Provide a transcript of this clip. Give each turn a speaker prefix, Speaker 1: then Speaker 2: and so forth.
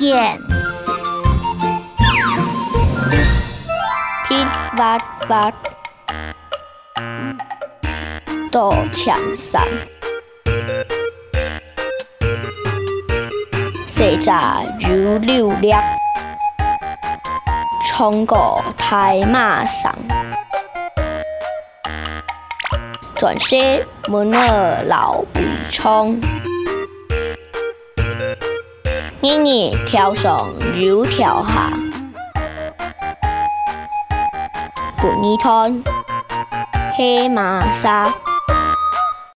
Speaker 1: 见。Pit 到墙上细，只如流裂，冲过太马上。转身门儿老不冲。妮妮跳上又跳下，半泥滩黑马沙。